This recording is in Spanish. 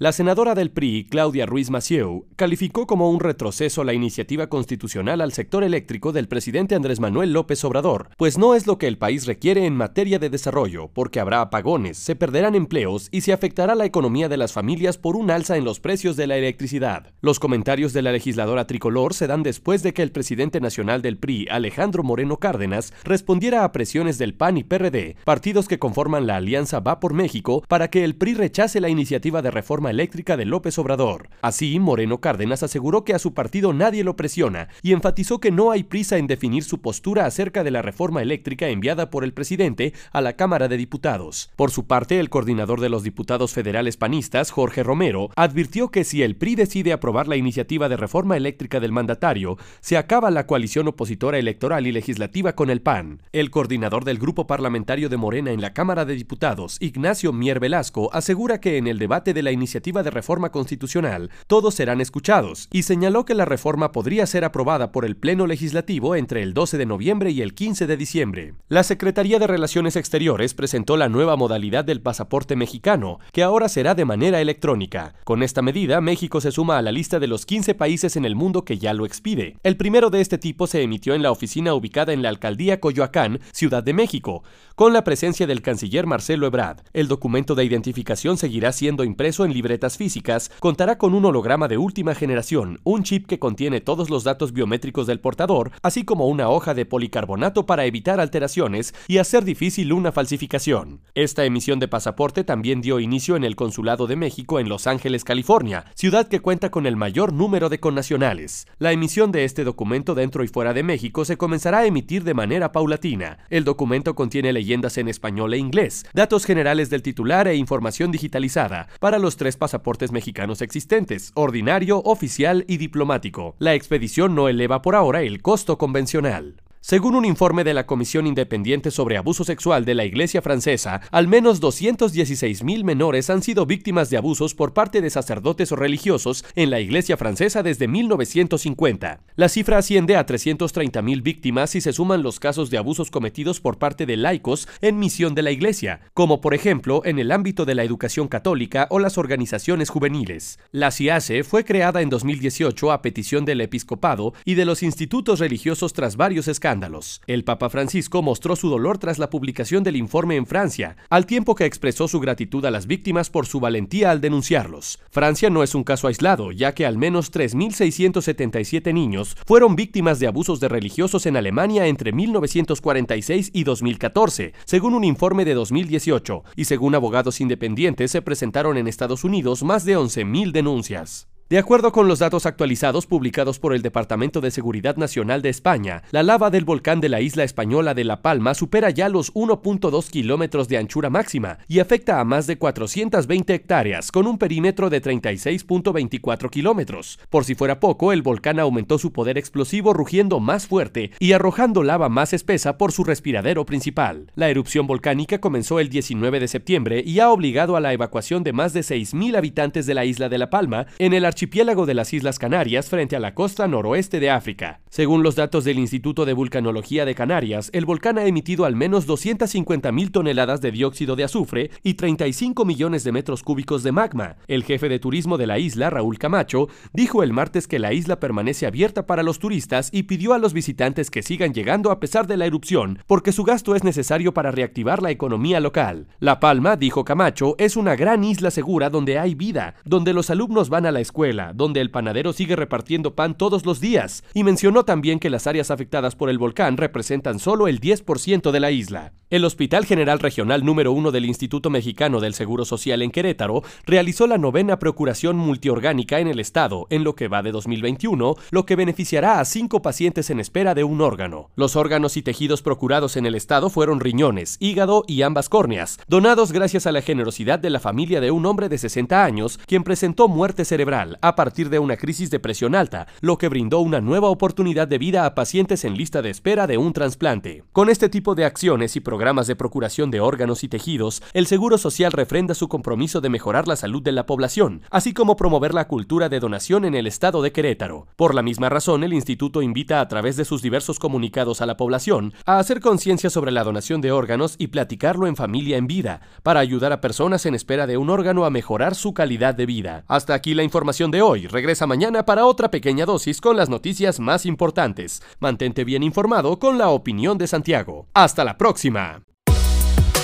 La senadora del PRI, Claudia Ruiz Macieu, calificó como un retroceso la iniciativa constitucional al sector eléctrico del presidente Andrés Manuel López Obrador, pues no es lo que el país requiere en materia de desarrollo, porque habrá apagones, se perderán empleos y se afectará la economía de las familias por un alza en los precios de la electricidad. Los comentarios de la legisladora tricolor se dan después de que el presidente nacional del PRI, Alejandro Moreno Cárdenas, respondiera a presiones del PAN y PRD, partidos que conforman la alianza Va por México, para que el PRI rechace la iniciativa de reforma eléctrica de López Obrador. Así, Moreno Cárdenas aseguró que a su partido nadie lo presiona y enfatizó que no hay prisa en definir su postura acerca de la reforma eléctrica enviada por el presidente a la Cámara de Diputados. Por su parte, el coordinador de los diputados federales panistas, Jorge Romero, advirtió que si el PRI decide aprobar la iniciativa de reforma eléctrica del mandatario, se acaba la coalición opositora electoral y legislativa con el PAN. El coordinador del grupo parlamentario de Morena en la Cámara de Diputados, Ignacio Mier Velasco, asegura que en el debate de la iniciativa de reforma constitucional, todos serán escuchados, y señaló que la reforma podría ser aprobada por el Pleno Legislativo entre el 12 de noviembre y el 15 de diciembre. La Secretaría de Relaciones Exteriores presentó la nueva modalidad del pasaporte mexicano, que ahora será de manera electrónica. Con esta medida, México se suma a la lista de los 15 países en el mundo que ya lo expide. El primero de este tipo se emitió en la oficina ubicada en la alcaldía Coyoacán, Ciudad de México, con la presencia del canciller Marcelo Ebrard. El documento de identificación seguirá siendo impreso en libretas físicas, contará con un holograma de última generación, un chip que contiene todos los datos biométricos del portador, así como una hoja de policarbonato para evitar alteraciones y hacer difícil una falsificación. Esta emisión de pasaporte también dio inicio en el Consulado de México en Los Ángeles, California, ciudad que cuenta con el mayor número de connacionales. La emisión de este documento dentro y fuera de México se comenzará a emitir de manera paulatina. El documento contiene leyendas en español e inglés, datos generales del titular e información digitalizada para los tres pasaportes mexicanos existentes, ordinario, oficial y diplomático. La expedición no eleva por ahora el costo convencional. Según un informe de la Comisión Independiente sobre Abuso Sexual de la Iglesia Francesa, al menos 216 mil menores han sido víctimas de abusos por parte de sacerdotes o religiosos en la Iglesia Francesa desde 1950. La cifra asciende a 330 mil víctimas si se suman los casos de abusos cometidos por parte de laicos en misión de la Iglesia, como por ejemplo en el ámbito de la educación católica o las organizaciones juveniles. La CIACE fue creada en 2018 a petición del episcopado y de los institutos religiosos tras varios escándalos el Papa Francisco mostró su dolor tras la publicación del informe en Francia, al tiempo que expresó su gratitud a las víctimas por su valentía al denunciarlos. Francia no es un caso aislado, ya que al menos 3.677 niños fueron víctimas de abusos de religiosos en Alemania entre 1946 y 2014, según un informe de 2018, y según abogados independientes se presentaron en Estados Unidos más de 11.000 denuncias. De acuerdo con los datos actualizados publicados por el Departamento de Seguridad Nacional de España, la lava del volcán de la isla española de La Palma supera ya los 1.2 kilómetros de anchura máxima y afecta a más de 420 hectáreas, con un perímetro de 36.24 kilómetros. Por si fuera poco, el volcán aumentó su poder explosivo rugiendo más fuerte y arrojando lava más espesa por su respiradero principal. La erupción volcánica comenzó el 19 de septiembre y ha obligado a la evacuación de más de 6.000 habitantes de la isla de La Palma en el archipiélago de las Islas Canarias frente a la costa noroeste de África. Según los datos del Instituto de Vulcanología de Canarias, el volcán ha emitido al menos 250 mil toneladas de dióxido de azufre y 35 millones de metros cúbicos de magma. El jefe de turismo de la isla, Raúl Camacho, dijo el martes que la isla permanece abierta para los turistas y pidió a los visitantes que sigan llegando a pesar de la erupción, porque su gasto es necesario para reactivar la economía local. La Palma, dijo Camacho, es una gran isla segura donde hay vida, donde los alumnos van a la escuela donde el panadero sigue repartiendo pan todos los días, y mencionó también que las áreas afectadas por el volcán representan solo el 10% de la isla. El Hospital General Regional número 1 del Instituto Mexicano del Seguro Social en Querétaro realizó la novena procuración multiorgánica en el estado en lo que va de 2021, lo que beneficiará a cinco pacientes en espera de un órgano. Los órganos y tejidos procurados en el estado fueron riñones, hígado y ambas córneas, donados gracias a la generosidad de la familia de un hombre de 60 años quien presentó muerte cerebral a partir de una crisis de presión alta, lo que brindó una nueva oportunidad de vida a pacientes en lista de espera de un trasplante. Con este tipo de acciones y programas de procuración de órganos y tejidos, el Seguro Social refrenda su compromiso de mejorar la salud de la población, así como promover la cultura de donación en el estado de Querétaro. Por la misma razón, el instituto invita a través de sus diversos comunicados a la población a hacer conciencia sobre la donación de órganos y platicarlo en familia en vida, para ayudar a personas en espera de un órgano a mejorar su calidad de vida. Hasta aquí la información de hoy. Regresa mañana para otra pequeña dosis con las noticias más importantes. Mantente bien informado con la opinión de Santiago. Hasta la próxima.